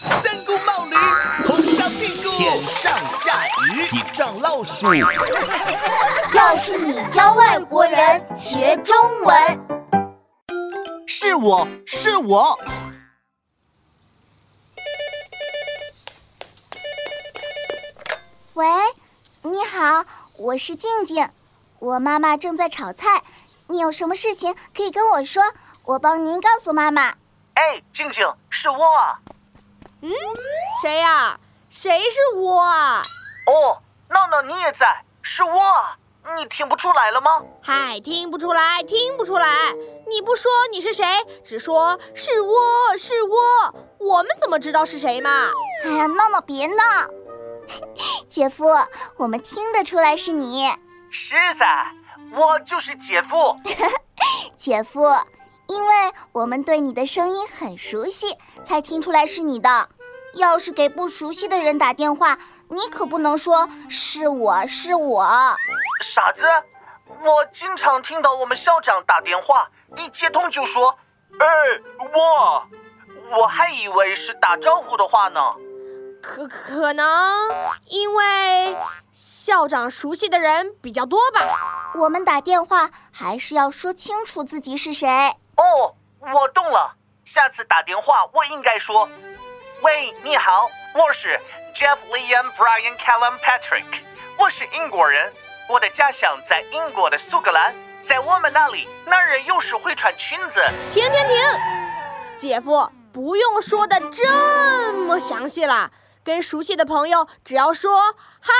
三顾冒驴，红烧屁股，天上下雨，地上老鼠。要是你教外国人学中文，是我是我。喂，你好，我是静静，我妈妈正在炒菜，你有什么事情可以跟我说，我帮您告诉妈妈。哎，静静，是我啊。嗯，谁呀？谁是我啊？哦，闹闹你也在，是我啊，你听不出来了吗？嗨，听不出来，听不出来，你不说你是谁，只说是我是我，我们怎么知道是谁嘛？哎呀，闹闹别闹。姐夫，我们听得出来是你。是噻，我就是姐夫。姐夫，因为我们对你的声音很熟悉，才听出来是你的。要是给不熟悉的人打电话，你可不能说是我是我。傻子，我经常听到我们校长打电话，一接通就说：“哎，我。”我还以为是打招呼的话呢。可可能因为校长熟悉的人比较多吧。我们打电话还是要说清楚自己是谁。哦，我懂了。下次打电话我应该说：“喂，你好，我是 Jeff Liam Brian Callum Patrick，我是英国人，我的家乡在英国的苏格兰，在我们那里，男人有时会穿裙子。”停停停，姐夫不用说的这么详细啦。跟熟悉的朋友，只要说“嗨，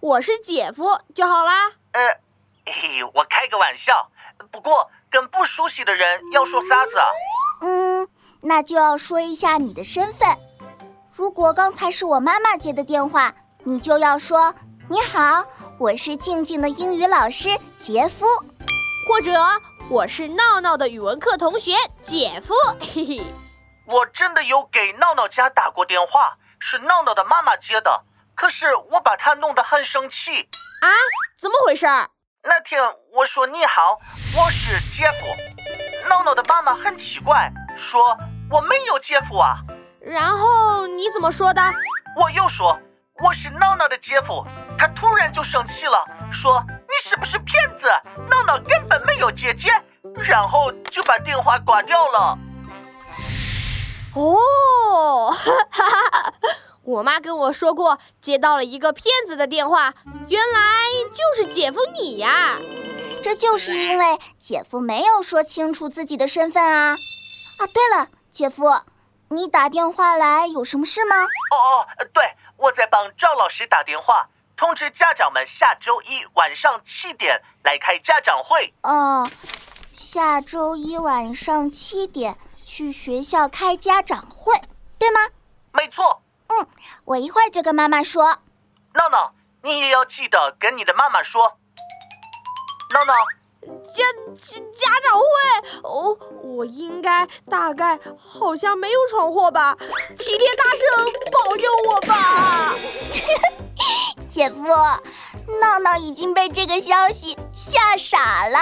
我是姐夫”就好啦。呃，嘿，我开个玩笑。不过跟不熟悉的人要说啥子啊？嗯，那就要说一下你的身份。如果刚才是我妈妈接的电话，你就要说“你好，我是静静的英语老师杰夫”，或者“我是闹闹的语文课同学姐夫”。嘿嘿，我真的有给闹闹家打过电话。是闹闹的妈妈接的，可是我把她弄得很生气啊！怎么回事？那天我说你好，我是姐夫，闹闹的妈妈很奇怪，说我没有姐夫啊。然后你怎么说的？我又说我是闹闹的姐夫，她突然就生气了，说你是不是骗子？闹闹根本没有姐姐，然后就把电话挂掉了。哦，哈哈，我妈跟我说过，接到了一个骗子的电话，原来就是姐夫你呀。这就是因为姐夫没有说清楚自己的身份啊。啊，对了，姐夫，你打电话来有什么事吗？哦哦，对，我在帮赵老师打电话，通知家长们下周一晚上七点来开家长会。哦，下周一晚上七点。去学校开家长会，我一会儿就跟妈妈说。闹闹，你也要记得跟你的妈妈说。闹闹，家家长会，哦，我应该大概好像没有闯祸吧？齐天大圣保佑我吧！姐夫，闹闹已经被这个消息吓傻了。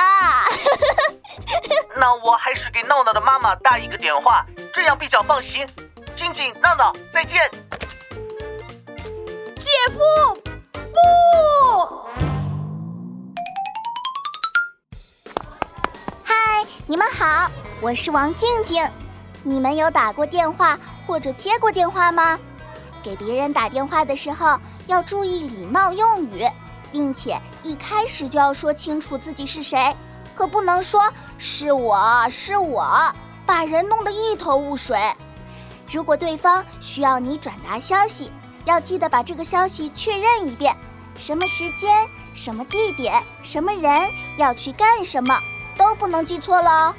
那我还是给闹闹的妈妈打一个电话，这样比较放心。静静，闹闹，再见。姐夫，不。嗨，你们好，我是王静静。你们有打过电话或者接过电话吗？给别人打电话的时候要注意礼貌用语，并且一开始就要说清楚自己是谁。可不能说是我是我，把人弄得一头雾水。如果对方需要你转达消息，要记得把这个消息确认一遍，什么时间、什么地点、什么人要去干什么，都不能记错了哦。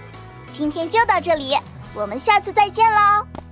今天就到这里，我们下次再见喽。